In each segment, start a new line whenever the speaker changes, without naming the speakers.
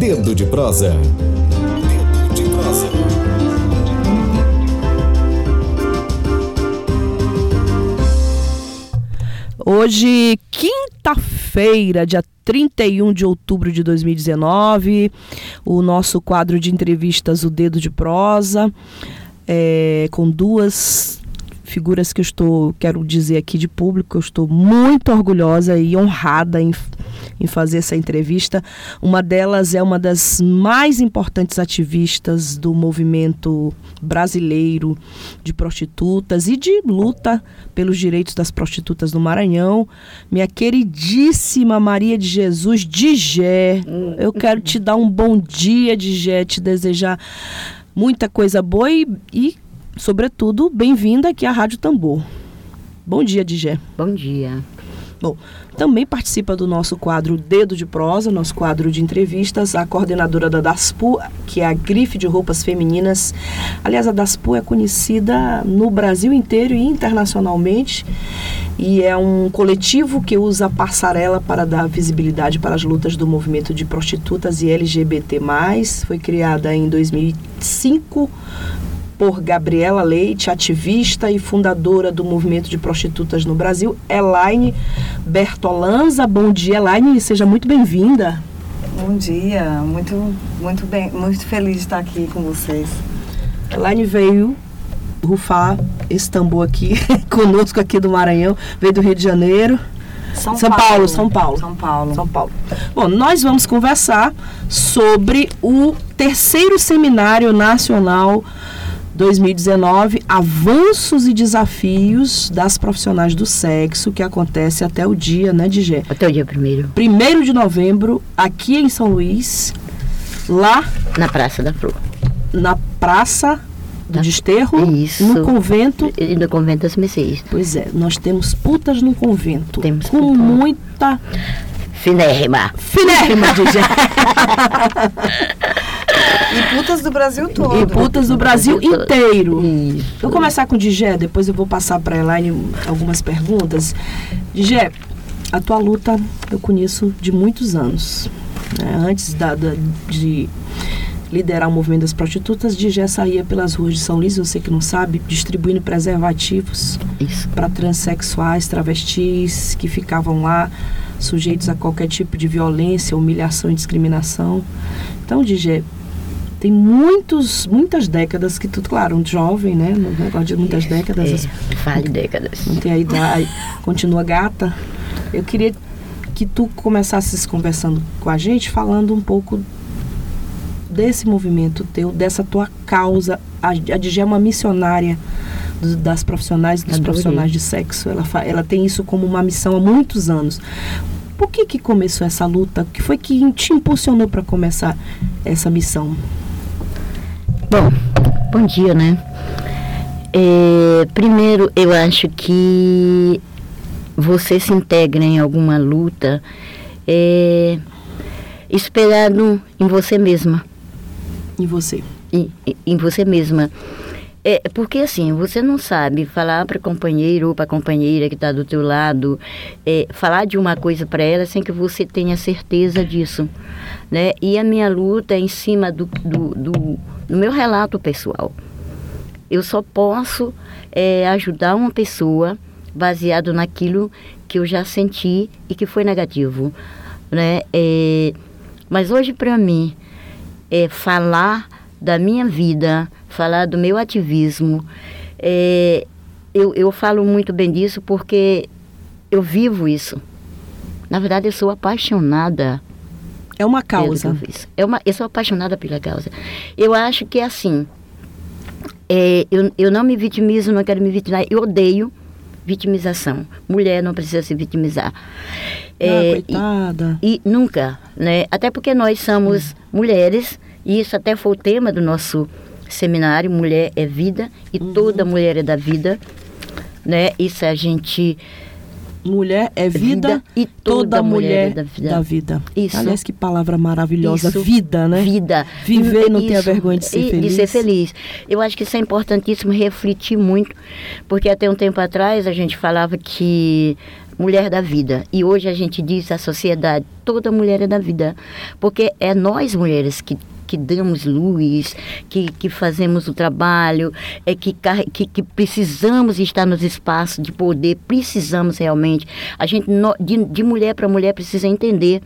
Dedo de prosa. Dedo de prosa.
Hoje, quinta-feira, dia 31 de outubro de 2019, o nosso quadro de entrevistas, O Dedo de Prosa, é, com duas figuras que eu estou, quero dizer aqui de público, eu estou muito orgulhosa e honrada em, em fazer essa entrevista. Uma delas é uma das mais importantes ativistas do movimento brasileiro de prostitutas e de luta pelos direitos das prostitutas no Maranhão, minha queridíssima Maria de Jesus Digé. Eu quero te dar um bom dia, Digé, te desejar muita coisa boa e, e sobretudo, bem-vinda aqui à Rádio Tambor. Bom dia, Digé.
Bom dia.
Bom, também participa do nosso quadro Dedo de Prosa, nosso quadro de entrevistas, a coordenadora da DASPU, que é a grife de roupas femininas. Aliás, a DASPU é conhecida no Brasil inteiro e internacionalmente e é um coletivo que usa a passarela para dar visibilidade para as lutas do movimento de prostitutas e LGBT+. Foi criada em 2005 por Gabriela Leite, ativista e fundadora do movimento de prostitutas no Brasil, Elaine Bertolanza. Bom dia, Elaine, seja muito bem-vinda.
Bom dia, muito, muito bem, muito feliz de estar aqui com vocês.
Elaine veio rufar esse tambor aqui conosco aqui do Maranhão, veio do Rio de Janeiro.
São,
São Paulo, São Paulo.
São Paulo.
São Paulo. Bom, nós vamos conversar sobre o terceiro seminário nacional 2019, avanços e desafios das profissionais do sexo, que acontece até o dia, né, Digé?
Até o dia primeiro.
Primeiro de novembro, aqui em São Luís, lá
Na Praça da Flor.
na Praça do Desterro,
Isso.
no convento.
E no Convento das Mercês.
Pois é, nós temos putas no convento.
Temos
com muita
Finérrima.
finérrima, Digé.
E putas do Brasil todo.
E putas do Brasil inteiro.
Isso.
Vou começar com o Digé, depois eu vou passar para a Elaine algumas perguntas. Digé, a tua luta eu conheço de muitos anos. né? Antes da, da- de liderar o movimento das prostitutas, Digé saía pelas ruas de São Luís, você que não sabe, distribuindo preservativos para transexuais, travestis que ficavam lá sujeitos a qualquer tipo de violência, humilhação e discriminação. Então, Digé, tem muitos, muitas décadas que tu, claro, um jovem, né? No negócio de muitas décadas, as-
É, fale décadas.
não tem a idade, continua gata. Eu queria que tu começasses conversando com a gente, falando um pouco desse movimento teu, dessa tua causa. A, a Digé é uma missionária do- das profissionais e dos
Adorei.
profissionais de sexo. Ela, ela tem isso como uma missão há muitos anos. Por que que começou essa luta? O que foi que te impulsionou para começar essa missão?
Bom, bom dia, né? É, primeiro, eu acho que você se integra em alguma luta é, esperado em você mesma.
Em você?
em, em você mesma. É, porque assim, você não sabe falar para companheiro ou para companheira que está do teu lado, é, falar de uma coisa para ela sem que você tenha certeza disso, né? E a minha luta é em cima do, do, do, do meu relato pessoal. Eu só posso é, ajudar uma pessoa baseado naquilo que eu já senti e que foi negativo, né? É, mas hoje para mim é, falar da minha vida, falar do meu ativismo. É, eu, eu falo muito bem disso porque eu vivo isso. Na verdade, eu sou apaixonada
É uma causa.
É uma, eu sou apaixonada pela causa. Eu acho que é assim. é, eu, eu não me vitimizo, não quero me vitimizar. Eu odeio vitimização. Mulher não precisa se vitimizar.
ah,
É, e-
coitada.
e nunca, né? Até porque nós somos mulheres, e isso até foi o tema do nosso seminário, Mulher é Vida, e toda mulher é da vida, né? Isso a gente...
Mulher é vida,
e
toda, mulher,
é
da
da
vida.
vida. Isso.
Aliás, que palavra maravilhosa.
Isso.
Vida, né?
Vida.
Viver e não ter a vergonha de ser
E-
feliz.
De ser feliz. Eu acho que isso é importantíssimo refletir muito, porque até um tempo atrás a gente falava que mulher da vida. E hoje a gente diz à sociedade, toda mulher é da vida. Porque é nós mulheres que que damos luz, que, que fazemos o trabalho, é que, que, que precisamos estar nos espaços de poder, precisamos realmente. A gente, de, de mulher para mulher, precisa entender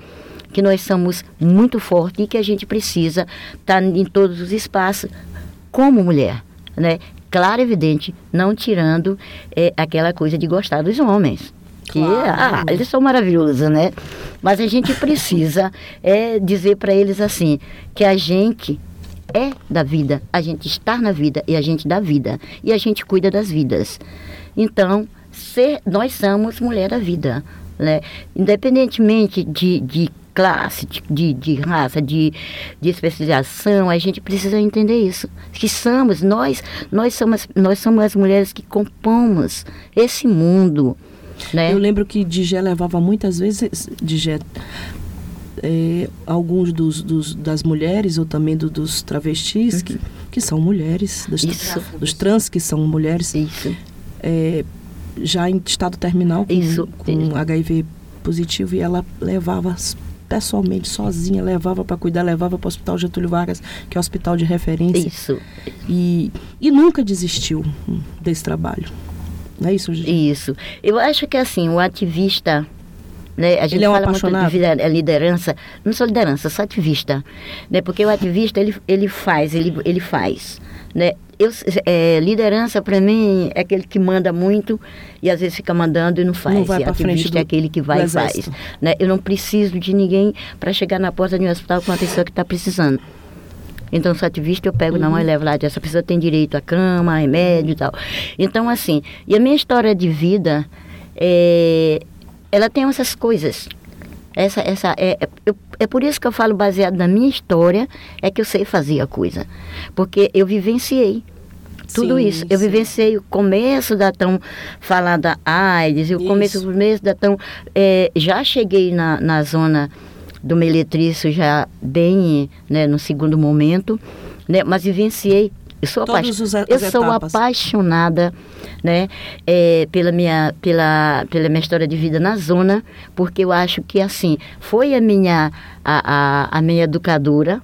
que nós somos muito fortes e que a gente precisa estar em todos os espaços como mulher, né? Claro, evidente, não tirando é, aquela coisa de gostar dos homens. Que claro. ah, eles são maravilhosos, né? Mas a gente precisa é, dizer para eles assim, que a gente é da vida, a gente está na vida e a gente dá vida. E a gente cuida das vidas. Então, ser, nós somos mulher da vida. Né? Independentemente de, de classe, de, de raça, de, de especialização, a gente precisa entender isso. Que somos, nós, nós somos, nós somos as mulheres que compomos esse mundo. Né?
Eu lembro que Digé levava muitas vezes, Digé, é, alguns dos, dos, das mulheres ou também do, dos travestis, que, que são mulheres, dos, dos trans que são mulheres, é, já em estado terminal com, Isso. com HIV positivo, e ela levava pessoalmente, sozinha, levava para cuidar, levava para o Hospital Getúlio Vargas, que é o hospital de referência.
Isso.
E, e nunca desistiu desse trabalho. Não é isso,
Gigi? Isso. Eu acho que assim, o ativista. Né, a gente
ele é
um
fala apaixonado.
muito de liderança, não sou liderança, sou ativista, né? Porque o ativista ele, ele faz, ele, ele faz, né? Eu, é, liderança para mim é aquele que manda muito e às vezes fica mandando e não faz.
Não vai
e
ativista
do, é aquele que vai e faz. Né? Eu não preciso de ninguém para chegar na porta de um hospital com uma pessoa que está precisando. Então, sou ativista, eu pego uhum. na mão e levo lá, essa pessoa tem direito à cama, a remédio e tal. Então, assim, e a minha história de vida, é, ela tem essas coisas. Essa, essa, é, é, eu, é por isso que eu falo baseado na minha história, é que eu sei fazer a coisa. Porque eu vivenciei tudo sim, isso. Eu sim. vivenciei o começo da tão falada AIDS, e o começo, o começo da tão. É, já cheguei na, na zona do meletrício já bem né, no segundo momento, né, mas vivenciei. Eu sou, apa eu sou apaixonada né, é, pela, minha, pela, pela minha história de vida na zona, porque eu acho que assim, foi a minha, a, a, a minha educadora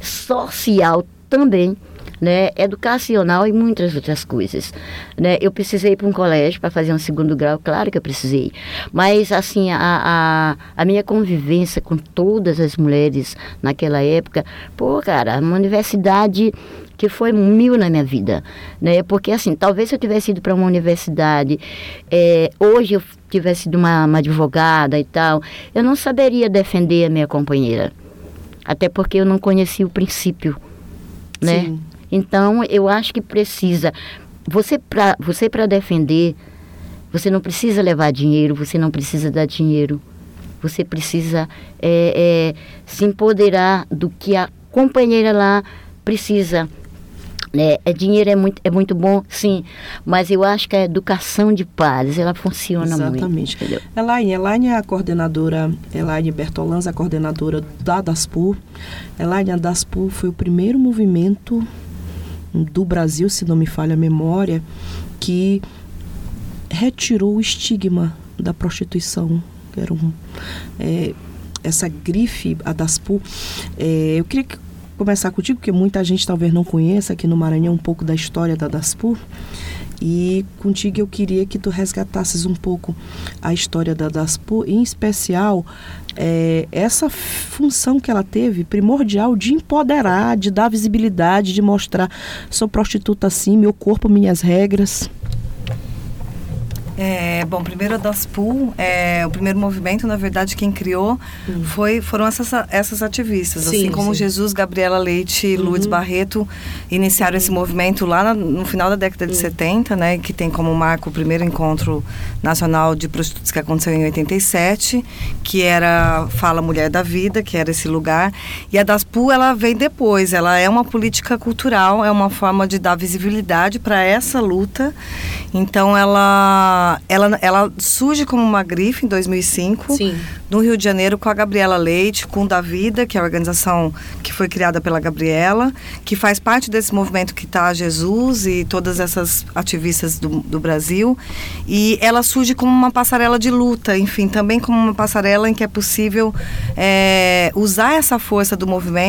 social também, né, educacional e muitas outras coisas. Né? Eu precisei ir para um colégio para fazer um segundo grau, claro que eu precisei. Mas, assim, a, a, a, minha convivência com todas as mulheres naquela época, pô, cara, uma universidade que foi mil na minha vida, né? Porque assim, talvez se eu tivesse ido para uma universidade, é, hoje eu tivesse sido uma, uma advogada e tal, eu não saberia defender a minha companheira, até porque eu não conhecia o princípio, né? Sim. Então, eu acho que precisa. Você para você defender, você não precisa levar dinheiro, você não precisa dar dinheiro. Você precisa é, é, se empoderar do que a companheira lá precisa. É, é, dinheiro é muito, é muito bom, sim, mas eu acho que a educação de pares, ela funciona
Exatamente.
muito. Exatamente.
Elaine, Elaine é a coordenadora, Elaine Bertolans, a coordenadora da DASPUR. Elaine, a DASPUR foi o primeiro movimento do Brasil, se não me falha a memória, que retirou o estigma da prostituição. Era um, é, essa grife, a DASPU. É, eu queria começar contigo, porque muita gente talvez não conheça aqui no Maranhão um pouco da história da DASPU. E contigo eu queria que tu resgatasses um pouco a história da DASPU, em especial é, essa função que ela teve, primordial, de empoderar, de dar visibilidade, de mostrar, sou prostituta assim, meu corpo, minhas regras.
É, bom, primeiro a DASPUL, é, o primeiro movimento, na verdade, quem criou uhum. foi, foram essas, essas ativistas. Sim, assim como sim. Jesus, Gabriela Leite e uhum. Lourdes Barreto iniciaram uhum. esse movimento lá na, no final da década de 70, né, que tem como marco o primeiro encontro nacional de prostitutas que aconteceu em 87, que era Fala Mulher da Vida, que era esse lugar. E a Ela vem depois, ela é uma política cultural, é uma forma de dar visibilidade para essa luta. Então, ela ela, ela, surge como uma grife em 2005,
Sim.
no Rio de Janeiro, com a Gabriela Leite, com Da Vida, que é a organização que foi criada pela Gabriela, que faz parte desse movimento que está Jesus e todas essas ativistas do, do Brasil. E ela surge como uma passarela de luta, enfim, também como uma passarela em que é possível é, usar essa força do movimento,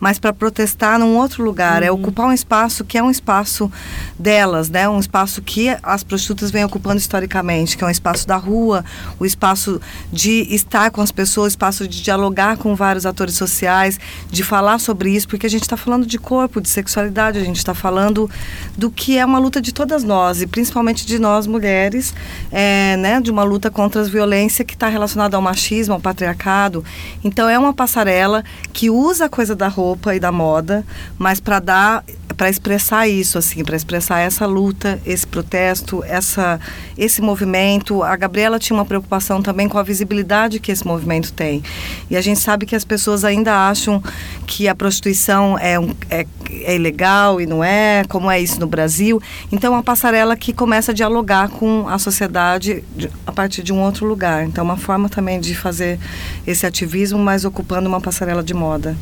mas para protestar num outro lugar, é
Uhum.
ocupar um espaço que é um espaço delas, né? Um espaço que as prostitutas vêm ocupando historicamente, que é um espaço da rua, o espaço de estar com as pessoas, espaço de dialogar com vários atores sociais, de falar sobre isso, porque a gente está falando de corpo, de sexualidade, a gente está falando do que é uma luta de todas nós, e principalmente de nós mulheres, é, né? De uma luta contra as violências que está relacionada ao machismo, ao patriarcado. Então é uma passarela que usa a coisa da roupa e da moda, mas para dar para expressar isso assim, para expressar essa luta, esse protesto, essa esse movimento. A Gabriela tinha uma preocupação também com a visibilidade que esse movimento tem. E a gente sabe que as pessoas ainda acham que a prostituição é, é, é ilegal e não é, como é isso no Brasil. Então é uma passarela que começa a dialogar com a sociedade de- a partir de um outro lugar. Então é uma forma também de fazer esse ativismo, mas ocupando uma passarela de moda.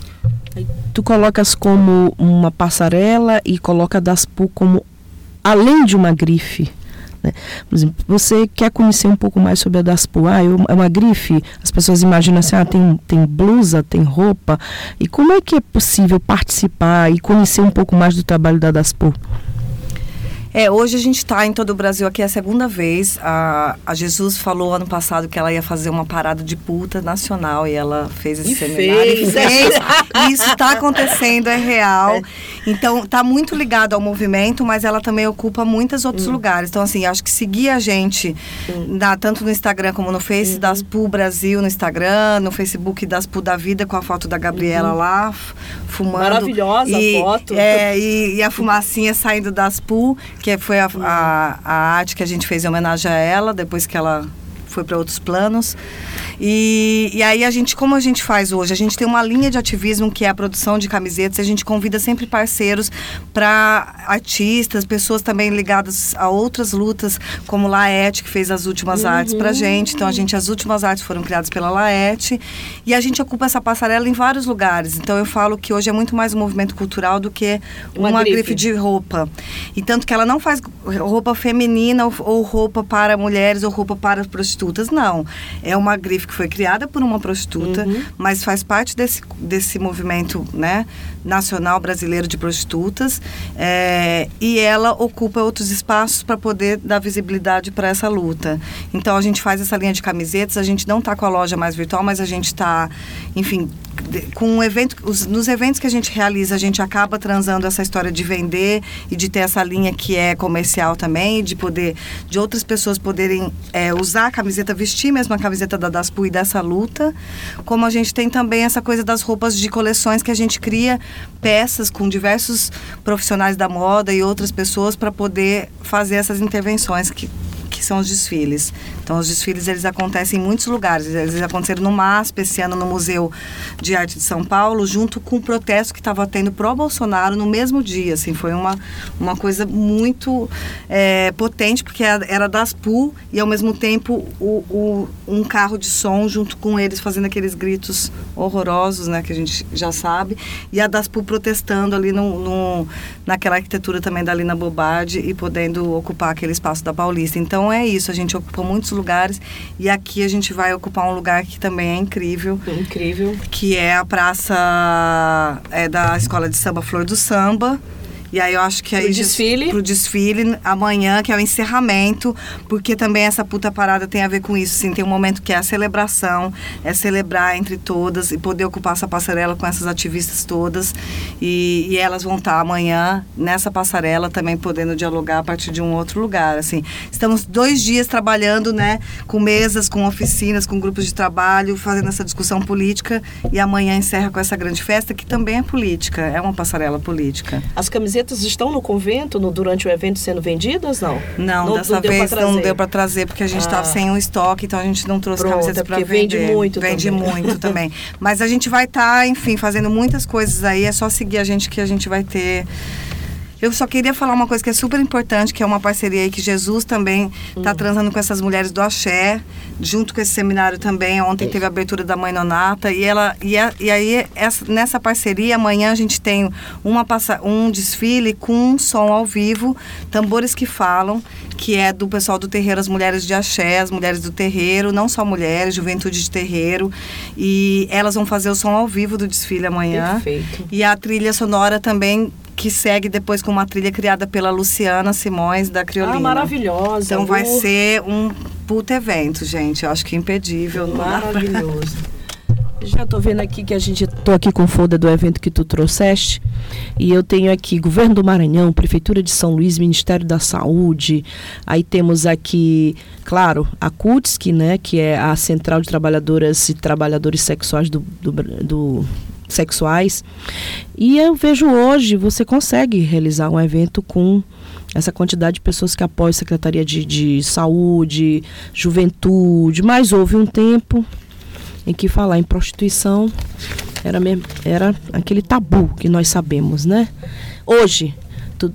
Tu colocas como uma passarela e coloca Daspu como além de uma grife. Né? Por exemplo, você quer conhecer um pouco mais sobre a Daspu? Ah, é uma grife? As pessoas imaginam assim, ah, tem, tem blusa, tem roupa. E como é que é possível participar e conhecer um pouco mais do trabalho da Daspu?
É, hoje a gente está em todo o Brasil aqui é a segunda vez. A, a Jesus falou ano passado que ela ia fazer uma parada de puta nacional e ela fez esse
E
seminário.
fez.
E fez. Isso está acontecendo, é real. Então está muito ligado ao movimento, mas ela também ocupa muitos outros lugares. Então assim, acho que seguir a gente na- tanto no Instagram como no Face das Pu Brasil no Instagram, no Facebook das Pu da Vida com a foto da Gabriela lá f- fumando.
Maravilhosa a
E-
foto.
É, e, e a fumacinha saindo das PU, que foi a, a, a arte que a gente fez em homenagem a ela, depois que ela foi para outros planos. E, e aí a gente, como a gente faz hoje? A gente tem uma linha de ativismo que é a produção de camisetas. A gente convida sempre parceiros para artistas, pessoas também ligadas a outras lutas, como Laete, que fez as últimas artes para gente. Então a gente, as últimas artes foram criadas pela Laete. E a gente ocupa essa passarela em vários lugares. Então eu falo que hoje é muito mais um movimento cultural do que
Uma
uma,
grife.
grife de roupa. E tanto que ela não faz roupa feminina ou, ou roupa para mulheres ou roupa para prostitutas, não. É uma grife que foi criada por uma prostituta, mas faz parte desse, desse movimento né, nacional brasileiro de prostitutas. é, e ela ocupa outros espaços para poder dar visibilidade para essa luta. Então a gente faz essa linha de camisetas, a gente não está com a loja mais virtual, mas a gente está, enfim, com um evento, os- nos eventos que a gente realiza, a gente acaba transando essa história de vender e de ter essa linha que é comercial também, de poder, de outras pessoas poderem é, usar a camiseta, vestir mesmo a camiseta da Daspu e dessa luta. Como a gente tem também essa coisa das roupas de coleções que a gente cria peças com diversos profissionais da moda e outras pessoas para poder fazer essas intervenções que são os desfiles. Então, os desfiles eles acontecem em muitos lugares. Eles aconteceram no MASP esse ano no Museu de Arte de São Paulo, junto com o protesto que estava tendo pró Bolsonaro no mesmo dia. Assim, foi uma, uma coisa muito é, potente, porque era das PU e ao mesmo tempo o, o- um carro de som junto com eles fazendo aqueles gritos horrorosos, né, que a gente já sabe, e a das PU protestando ali no, no- naquela arquitetura também da Lina Bobardi e podendo ocupar aquele espaço da Paulista. Então é isso, a gente ocupa muitos lugares e aqui a gente vai ocupar um lugar que também é incrível,
Incrível.
que é a praça é, da Escola de Samba Flor do Samba. E aí eu acho que aí
Pro desfile?
pro desfile amanhã, que é o encerramento, porque também essa puta parada tem a ver com isso, assim, tem um momento que é a celebração, é celebrar entre todas e poder ocupar essa passarela com essas ativistas todas. E, e elas vão estar amanhã nessa passarela também podendo dialogar a partir de um outro lugar, assim. Estamos dois dias trabalhando, né, com mesas, com oficinas, com grupos de trabalho, fazendo essa discussão política e amanhã encerra com essa grande festa que também é política, é uma passarela política.
As camisetas estão no convento no- durante o evento sendo vendidas, não?
Não, dessa
deu pra
vez não deu para trazer porque a gente estava
Ah.
sem o estoque, então a gente não trouxe
Pronto,
camisetas
é
para
porque
vender.
vende muito
Vende
também.
muito também. Mas a gente vai estar, enfim, fazendo muitas coisas aí. É só seguir a gente que a gente vai ter Eu só queria falar uma coisa que é super importante, que é uma parceria aí que Jesus também está hum. transando com essas mulheres do Axé, junto com esse seminário também. Ontem teve a abertura da Mãe Nonata. E, ela, e, a, e aí, essa, nessa parceria, amanhã a gente tem uma, um desfile com um som ao vivo, tambores que falam, que é do pessoal do terreiro, as mulheres de Axé, as mulheres do terreiro, não só mulheres, juventude de terreiro. E elas vão fazer o som ao vivo do desfile amanhã.
Perfeito.
E a trilha sonora também que segue depois com uma trilha criada pela Luciana Simões da Criolina. Ah,
maravilhosa.
Então vai ser um puto evento, gente. Eu acho que impedível.
Maravilhoso. Já tô vendo aqui que a gente tô aqui com o folder do evento que tu trouxeste e eu tenho aqui Governo do Maranhão, Prefeitura de São Luís, Ministério da Saúde. Aí temos aqui, claro, a CUTSC, né, que é a Central de Trabalhadoras e Trabalhadores Sexuais do, do, do sexuais. E eu vejo hoje, você consegue realizar um evento com essa quantidade de pessoas que apoiam a Secretaria de, de Saúde, Juventude, mas houve um tempo em que falar em prostituição era, mesmo, era aquele tabu que nós sabemos, né? Hoje,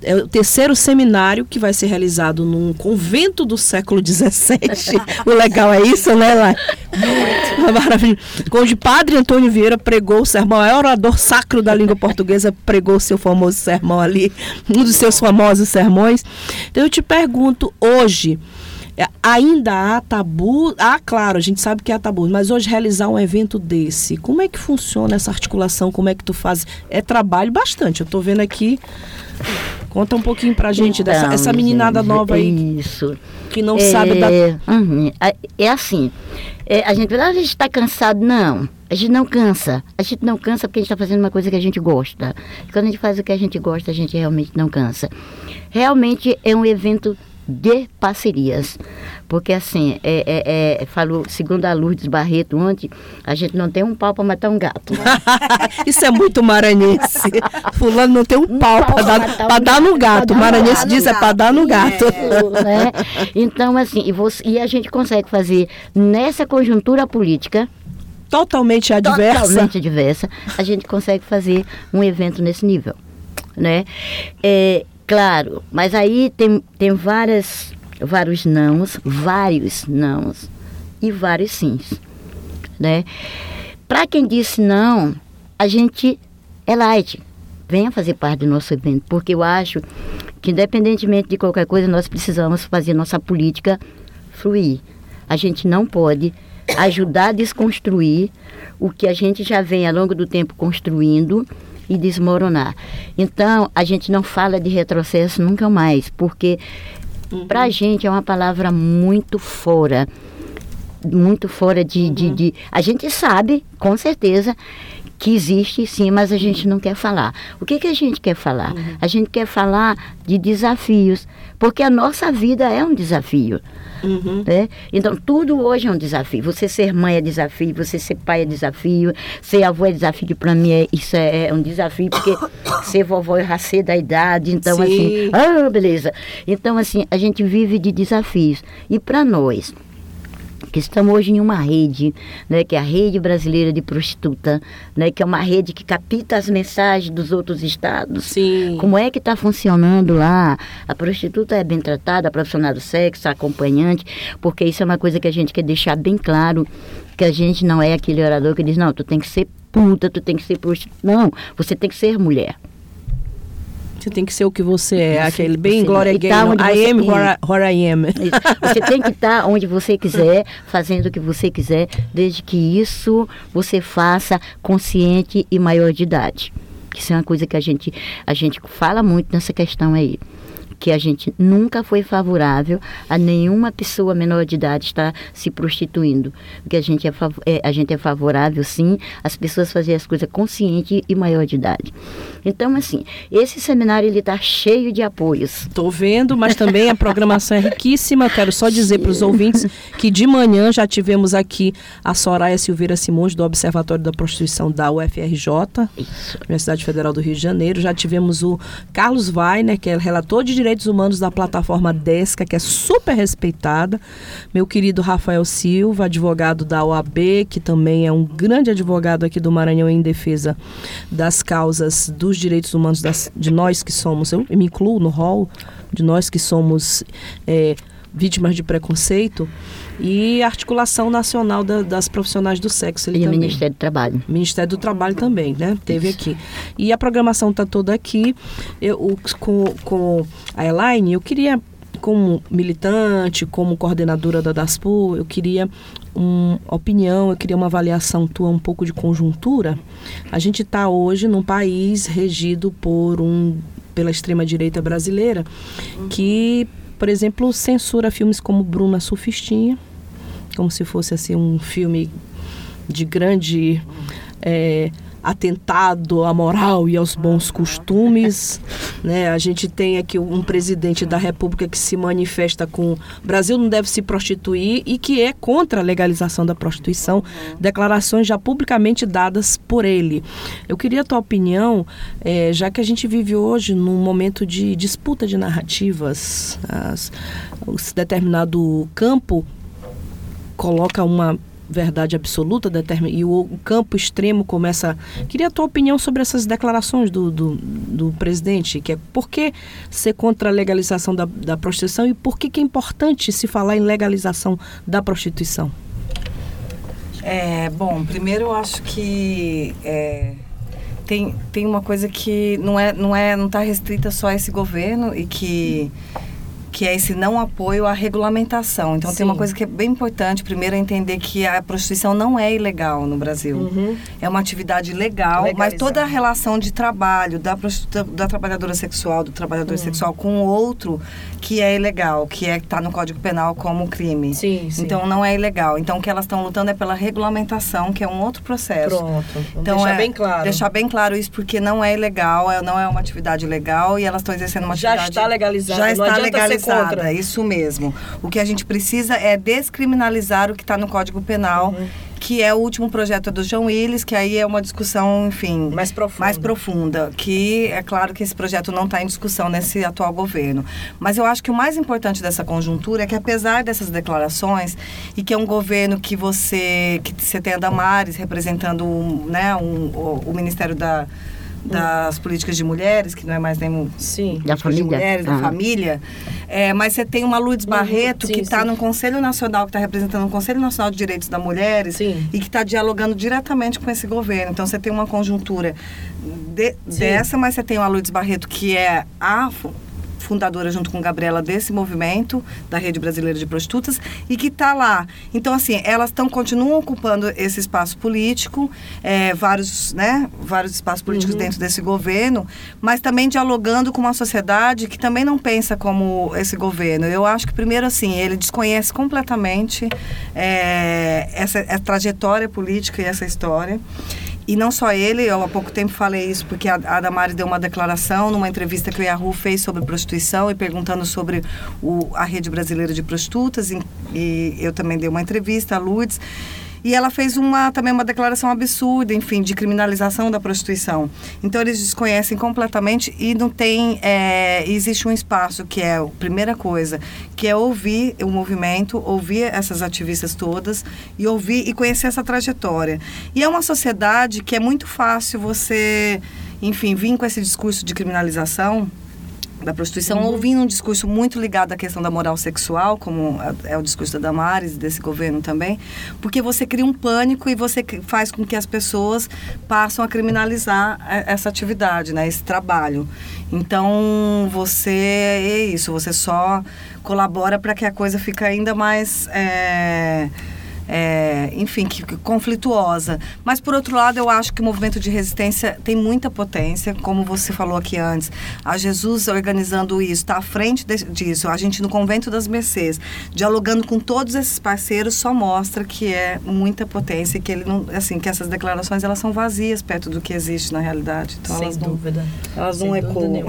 é o terceiro seminário que vai ser realizado num convento do século XVII. o legal é isso, né, Lai? Muito. Maravilhoso. Onde Padre Antônio Vieira pregou o sermão, é orador sacro da língua portuguesa, pregou o seu famoso sermão ali, um dos seus famosos sermões. Então eu te pergunto, hoje, é, ainda há tabu. Ah, claro, a gente sabe que há tabu, mas hoje realizar um evento desse, como é que funciona essa articulação? Como é que tu faz? É trabalho bastante. Eu estou vendo aqui Conta um pouquinho pra gente então, dessa essa meninada gente, nova aí.
Isso.
Que não é, sabe da.
Uhum, é assim. É, a gente a gente está cansado, não. A gente não cansa. A gente não cansa porque a gente está fazendo uma coisa que a gente gosta. E quando a gente faz o que a gente gosta, a gente realmente não cansa. Realmente é um evento de parcerias. Porque assim, é, é, é, falou, segundo a Lourdes Barreto ontem, a gente não tem um pau para matar um gato.
Isso é muito maranhense. Fulano não tem um, um pau, para dar, um dar no gato. O maranhense diz é para dar no gato.
É, né? Então, assim, e, você, e a gente consegue fazer nessa conjuntura política
totalmente adversa.
Totalmente adversa, a gente consegue fazer um evento nesse nível, né? É, Claro, mas aí tem, tem várias, vários nãos, vários nãos e vários sims, né? Para quem disse não, a gente é light, venha fazer parte do nosso evento, porque eu acho que independentemente de qualquer coisa, nós precisamos fazer nossa política fluir. A gente não pode ajudar a desconstruir o que a gente já vem ao longo do tempo construindo e desmoronar. Então, a gente não fala de retrocesso nunca mais, porque uhum. para a gente é uma palavra muito fora muito fora de, uhum. de, de, A gente sabe, com certeza, que existe sim, mas a gente não quer falar. O que, que a gente quer falar? Uhum. A gente quer falar de desafios, porque a nossa vida é um desafio. Uhum. Né? Então, tudo hoje é um desafio. Você ser mãe é desafio, você ser pai é desafio, ser avô é desafio, para mim é, isso é, é, um desafio, porque ser vovó é ser da idade, então assim, Sim. assim, ah, beleza. Então, assim, a gente vive de desafios. E para nós, que estamos hoje em uma rede, né, que é a Rede Brasileira de Prostituta, né, que é uma rede que capta as mensagens dos outros estados.
Sim.
Como é que está funcionando lá? A prostituta é bem tratada, a profissional do sexo, a acompanhante, porque isso é uma coisa que a gente quer deixar bem claro, que a gente não é aquele orador que diz, não, tu tem que ser puta, tu tem que ser prostituta. Não, você tem que ser mulher.
Você tem que ser o que você é, aquele bem Glória tá Gaynor. Tá I am where I am.
Você tem que estar tá onde você quiser, fazendo o que você quiser, desde que isso você faça consciente e maior de idade. Isso é uma coisa que a gente, a gente fala muito nessa questão aí que a gente nunca foi favorável a nenhuma pessoa menor de idade estar se prostituindo. Porque a gente é, é, a gente é favorável, sim, as pessoas fazerem as coisas consciente e maior de idade. Então, assim, esse seminário ele está cheio de apoios.
Estou vendo, mas também a programação é riquíssima. Quero só dizer para os ouvintes que de manhã já tivemos aqui a Soraya Silveira Simões, do Observatório da Prostituição da UFRJ, Isso. Universidade Federal do Rio de Janeiro. Já tivemos o Carlos Weiner, que é relator de direitos humanos da plataforma Desca, que é super respeitada. Meu querido Rafael Silva, advogado da OAB, que também é um grande advogado aqui do Maranhão em defesa das causas dos direitos humanos das, de nós que somos, eu me incluo no rol, de nós que somos é, vítimas de preconceito e articulação nacional da, das profissionais do sexo.
Ele e também. o Ministério do Trabalho.
Ministério do Trabalho também, né? Teve Isso. aqui. E a programação está toda aqui. Eu, com, com a Elaine, eu queria, como militante, como coordenadora da DASPU, eu queria uma opinião, eu queria uma avaliação tua, um pouco de conjuntura. A gente está hoje num país regido por um pela extrema direita brasileira que por exemplo, censura filmes como Bruna Sufistinha, como se fosse assim um filme de grande é, atentado à moral e aos bons costumes. Né? A gente tem aqui um presidente da República que se manifesta com Brasil não deve se prostituir e que é contra a legalização da prostituição, declarações já publicamente dadas por ele. Eu queria a tua opinião, é, já que a gente vive hoje num momento de disputa de narrativas, as, determinado campo coloca uma verdade absoluta e o, campo extremo começa. Queria a tua opinião sobre essas declarações do, do, do, presidente, que é por que ser contra a legalização da, da prostituição e por que, que é importante se falar em legalização da prostituição?
É, bom, primeiro eu acho que é, tem, tem uma coisa que não é não é não está restrita só a esse governo e que que é esse não apoio à regulamentação. Então Sim. tem uma coisa que é bem importante, primeiro é entender que a prostituição não é ilegal no Brasil. Uhum. É uma atividade legal, mas toda a relação de trabalho da, da trabalhadora sexual, do trabalhador uhum. sexual com outro, que é ilegal, que é está no Código Penal como crime.
Sim, sim.
Então não é ilegal. Então o que elas estão lutando é pela regulamentação, que é um outro processo.
Pronto. Então deixar é, bem claro.
Deixar bem claro isso porque não é ilegal, é, não é uma atividade legal e elas estão exercendo uma
já
atividade
Já está legalizada.
Já está contra. Isso mesmo. O que a gente precisa é descriminalizar o que está no Código Penal. Uhum. Que é o último projeto do João Willis, que aí é uma discussão, enfim.
Mais profunda.
Mais profunda. Que é claro que esse projeto não está em discussão nesse atual governo. Mas eu acho que o mais importante dessa conjuntura é que, apesar dessas declarações, e que é um governo que você. que você tem a Damares representando né, um, o, o Ministério da das políticas de mulheres, que não é mais nem
Sim. da
família. de mulheres, da família. É, mas você tem uma Lourdes uhum. Barreto, sim, que está no Conselho Nacional, que está representando o Conselho Nacional de Direitos das Mulheres sim. e que está dialogando diretamente com esse governo. Então você tem uma conjuntura de, dessa, mas você tem uma Lourdes Barreto, que é a fundadora junto com Gabriela desse movimento da Rede Brasileira de Prostitutas e que está lá. Então, assim, elas estão continuam ocupando esse espaço político, é, vários, né, vários espaços políticos uhum. dentro desse governo, mas também dialogando com uma sociedade que também não pensa como esse governo. Eu acho que primeiro, assim, ele desconhece completamente é, essa, essa trajetória política e essa história. E não só ele, eu há pouco tempo falei isso porque a, a Damares deu uma declaração numa entrevista que o Yahoo fez sobre prostituição e perguntando sobre o, a rede brasileira de prostitutas. E, e eu também dei uma entrevista a Lourdes. E ela fez uma, também uma declaração absurda, enfim, de criminalização da prostituição. Então eles desconhecem completamente e não tem. É, existe um espaço que é a primeira coisa, que é ouvir o movimento, ouvir essas ativistas todas e ouvir e conhecer essa trajetória. E é uma sociedade que é muito fácil você, enfim, vir com esse discurso de criminalização da prostituição, uhum. ouvindo um discurso muito ligado à questão da moral sexual, como é o discurso da Damares, desse governo também, porque você cria um pânico e você faz com que as pessoas passem a criminalizar essa atividade, né, esse trabalho. Então, você é isso, você só colabora para que a coisa fique ainda mais... É, é, enfim, que, que, conflituosa. Mas, por outro lado, eu acho que o movimento de resistência tem muita potência, como você falou aqui antes. A Jesus organizando isso, está à frente de, disso. A gente no Convento das Mercês, dialogando com todos esses parceiros, só mostra que é muita potência, que ele não, assim, que essas declarações elas são vazias perto do que existe na realidade.
Então, Sem
elas
dúvida.
Não, elas Sem não ecoam.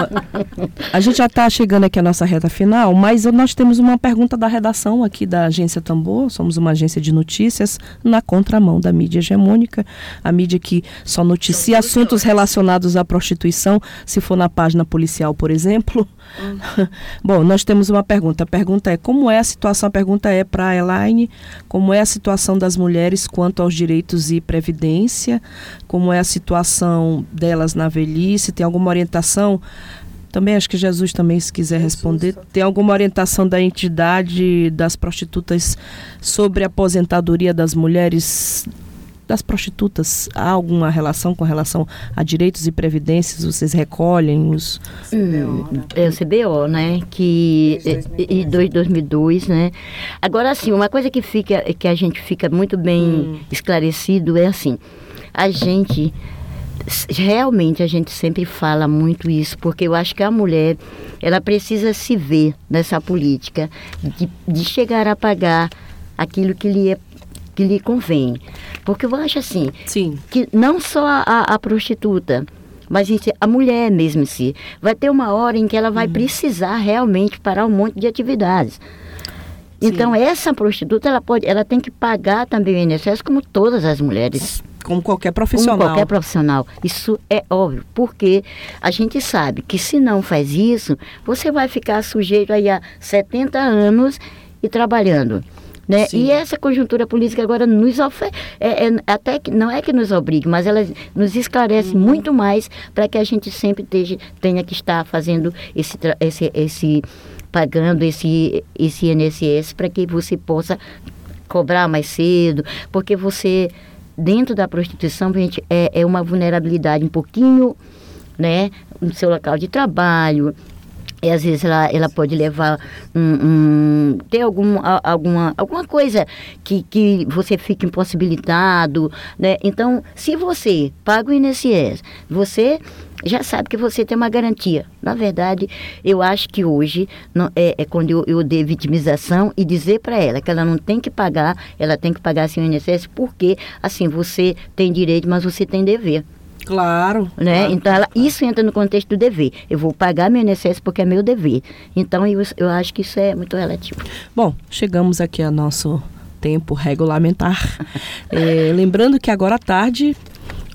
a gente já está chegando aqui à nossa reta final, mas nós temos uma pergunta da redação aqui da Agência Tambor, somos uma agência de notícias na contramão da mídia hegemônica, a mídia que só noticia assuntos relacionados à prostituição, se for na página policial, por exemplo. Hum. Bom, nós temos uma pergunta. A pergunta é como é a situação? A pergunta é para a Elaine, como é a situação das mulheres quanto aos direitos e previdência? Como é a situação delas na velhice? Tem alguma orientação? Também acho que Jesus também, se quiser responder, tem alguma orientação da entidade das prostitutas sobre a aposentadoria das mulheres das prostitutas? Há alguma relação com relação a direitos e previdências? Vocês recolhem os...
Hum, é o CBO, né? Que em 2002, né? Agora, assim, uma coisa que, fica, que a gente fica muito bem hum. esclarecido é assim, a gente realmente a gente sempre fala muito isso, porque eu acho que a mulher, ela precisa se ver nessa política de, de chegar a pagar aquilo que lhe, é, que lhe convém. Porque eu acho assim,
Sim.
que não só a, a prostituta, mas a mulher mesmo em si, vai ter uma hora em que ela vai uhum. precisar realmente parar um monte de atividades. Então Sim. essa prostituta ela pode, ela tem que pagar também o INSS como todas as mulheres.
Como qualquer profissional.
Como qualquer profissional. Isso é óbvio, porque a gente sabe que se não faz isso, você vai ficar sujeito aí a 70 anos e trabalhando. Né? E essa conjuntura política agora nos oferece, é, é, até que não é que nos obrigue, mas ela nos esclarece uhum. muito mais para que a gente sempre esteja, tenha que estar fazendo esse, esse, esse pagando esse, esse INSS para que você possa cobrar mais cedo, porque você dentro da prostituição, gente, é, é uma vulnerabilidade um pouquinho, né, no seu local de trabalho, e às vezes ela, ela pode levar um, um, ter algum, alguma, alguma coisa que, que você fique impossibilitado, né? Então, se você paga o INSS, você já sabe que você tem uma garantia. Na verdade, eu acho que hoje não, é, é quando eu, eu dei vitimização e dizer para ela que ela não tem que pagar, ela tem que pagar assim o INSS, porque assim, você tem direito, mas você tem dever.
Claro.
Né?
Claro,
então, ela, isso entra no contexto do dever. Eu vou pagar meu INSS porque é meu dever. Então, eu, eu acho que isso é muito relativo.
Bom, chegamos aqui ao nosso tempo regulamentar. é, lembrando que agora à tarde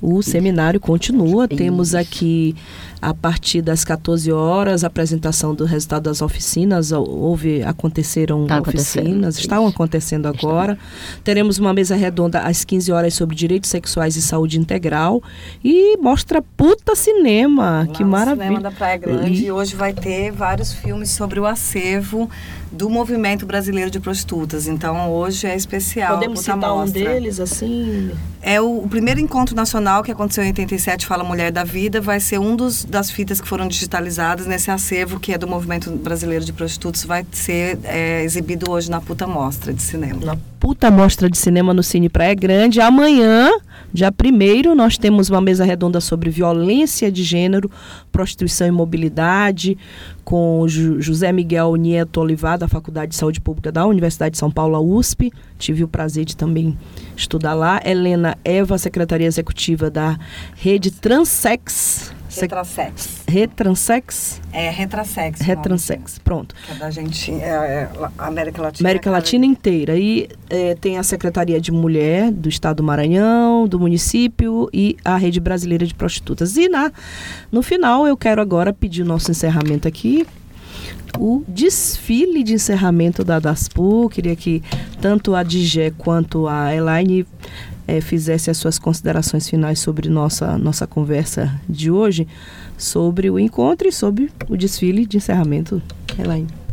o seminário continua. Temos aqui a partir das 14 horas, a apresentação do resultado das oficinas. Houve, aconteceram tá oficinas, estão acontecendo agora. Teremos uma mesa redonda às 15 horas sobre direitos sexuais e saúde integral. E mostra puta cinema, Lá que maravilha. Cinema
da Praia Grande. E hoje vai ter vários filmes sobre o acervo do movimento brasileiro de prostitutas. Então hoje é especial.
Podemos citar um deles assim?
É o, o, primeiro encontro nacional que aconteceu em 87, Fala Mulher da Vida, vai ser um dos, das fitas que foram digitalizadas nesse acervo que é do movimento brasileiro de prostitutas, vai ser é, exibido hoje na Puta Mostra de Cinema.
Na Puta Mostra de Cinema no Cine Praia Grande. Amanhã, dia 1 nós temos uma mesa redonda sobre violência de gênero, prostituição e mobilidade, com José Miguel Nieto Olivar, da Faculdade de Saúde Pública da Universidade de São Paulo, USP. Tive o prazer de também estudar lá. Helena Eva, secretaria executiva da Rede Transex.
Retransex.
Retransex?
É, Retransex.
Retransex, pronto.
Que é da gente, é, é, América Latina.
América Latina inteira. E é, tem a Secretaria de Mulher do Estado do Maranhão, do município e a Rede Brasileira de Prostitutas. E na, no final eu quero agora pedir o nosso encerramento aqui o desfile de encerramento da DASPU. Queria que tanto a Digé quanto a Elaine é, fizesse as suas considerações finais sobre nossa, nossa conversa de hoje, sobre o encontro e sobre o desfile de encerramento. Elaine.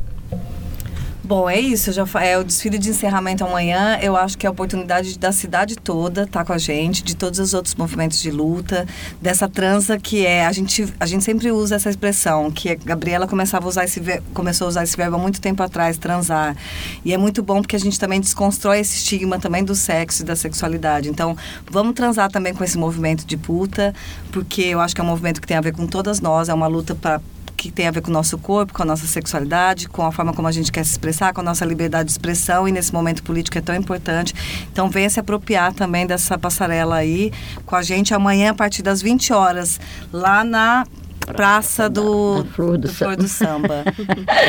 Bom, é isso. Já é o desfile de encerramento amanhã. Eu acho que é a oportunidade da cidade toda estar tá com a gente, de todos os outros movimentos de luta, dessa transa que é a gente a gente sempre usa essa expressão que a Gabriela começava a usar esse começou a usar esse verbo há muito tempo atrás, transar. E é muito bom porque a gente também desconstrói esse estigma também do sexo e da sexualidade. Então, vamos transar também com esse movimento de puta, porque eu acho que é um movimento que tem a ver com todas nós, é uma luta para que tem a ver com o nosso corpo, com a nossa sexualidade, com a forma como a gente quer se expressar, com a nossa liberdade de expressão e nesse momento político é tão importante. Então venha se apropriar também dessa passarela aí com a gente amanhã a partir das 20 horas lá na praça do,
flor do,
do, flor do samba.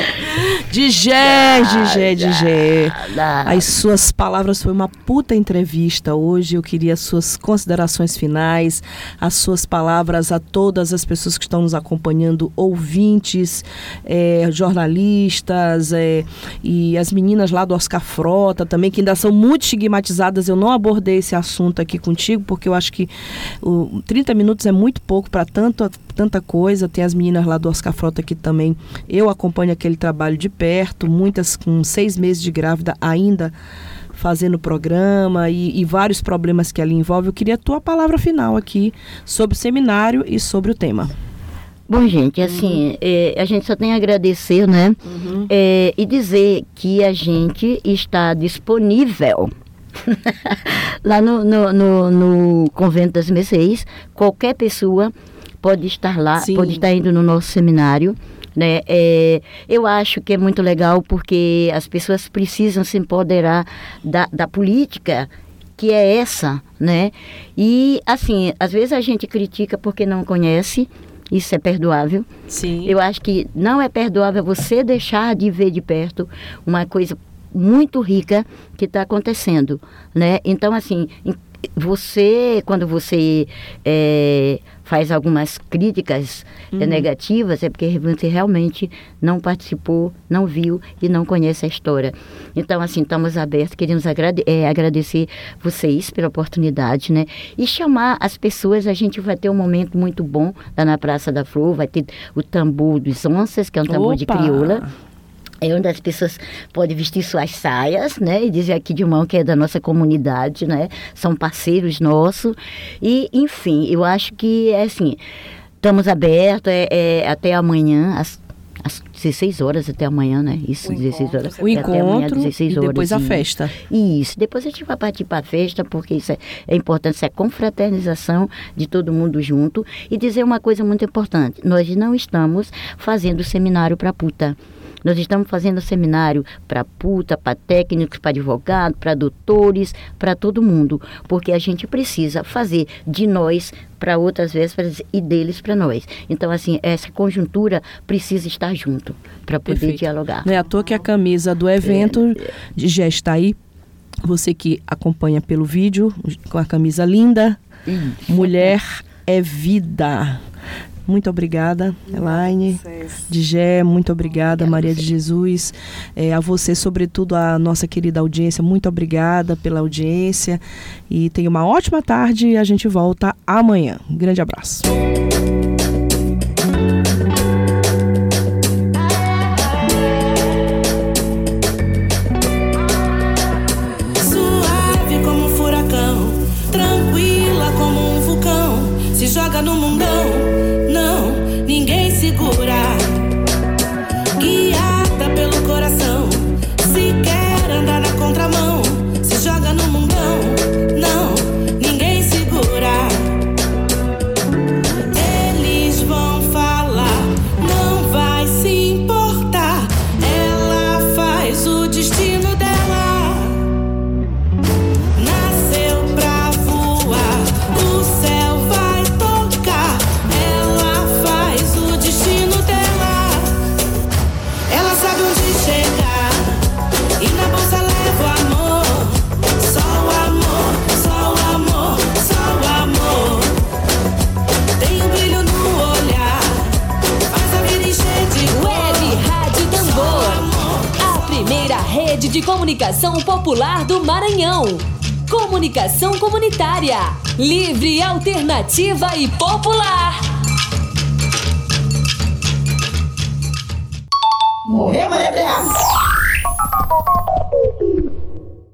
de Gé, de Gé, de Gé. As suas palavras foi uma puta entrevista hoje. Eu queria as suas considerações finais, as suas palavras a todas as pessoas que estão nos acompanhando, ouvintes, é, jornalistas é, e as meninas lá do Oscar Frota também, que ainda são muito estigmatizadas. Eu não abordei esse assunto aqui contigo, porque eu acho que o 30 minutos é muito pouco para tanta, tanta coisa. Tem as meninas lá do Oscar Frota que também eu acompanho aquele trabalho de perto, muitas com seis meses de grávida ainda fazendo o programa e, e, vários problemas que ali envolve. Eu queria a tua palavra final aqui sobre o seminário e sobre o tema.
Bom, gente, assim, uhum. é, a gente só tem a agradecer, né? Uhum. É, e dizer que a gente está disponível lá no, no, no, no, Convento das Mercês. Qualquer pessoa pode estar lá, Sim. pode estar indo no nosso seminário. Né? É, eu acho que é muito legal porque as pessoas precisam se empoderar da, da política que é essa, né? E assim, às vezes a gente critica porque não conhece, isso é perdoável.
Sim.
Eu acho que não é perdoável você deixar de ver de perto uma coisa muito rica que está acontecendo, né? Então, assim, você, quando você é, faz algumas críticas uhum. negativas, é porque você realmente não participou, não viu e não conhece a história. Então, assim, estamos abertos, queremos agrade é, agradecer vocês pela oportunidade, né? E chamar as pessoas, a gente vai ter um momento muito bom lá na Praça da Flor, vai ter o tambor dos onças, que é um tambor Opa! de crioula é onde as pessoas podem vestir suas saias, né? E dizer aqui de mão que é da nossa comunidade, né? São parceiros nossos. E, enfim, eu acho que, é assim, estamos abertos é, é, até amanhã, às, às 16 horas até amanhã, né? Isso,
o
16
encontro,
horas.
O encontro amanhã, 16 horas, e depois a festa.
Isso, depois a gente vai partir para a festa, porque isso é, é importante, isso é confraternização de todo mundo junto. E dizer uma coisa muito importante, nós não estamos fazendo seminário para puta. Nós estamos fazendo seminário para puta, para técnicos, para advogados, para doutores, para todo mundo, porque a gente precisa fazer de nós para outras vésperas e deles para nós. Então, assim, essa conjuntura precisa estar junto para poder Perfeito. dialogar.
Não é à toa que a camisa do evento é, já está aí. Você que acompanha pelo vídeo, com a camisa linda, Mulher é Vida. Muito obrigada, Elaine. Digé, muito obrigada, Maria de Jesus. É, a você, sobretudo, a nossa querida audiência, muito obrigada pela audiência. E tenha uma ótima tarde e a gente volta amanhã. Um grande abraço.
Alternativa e popular.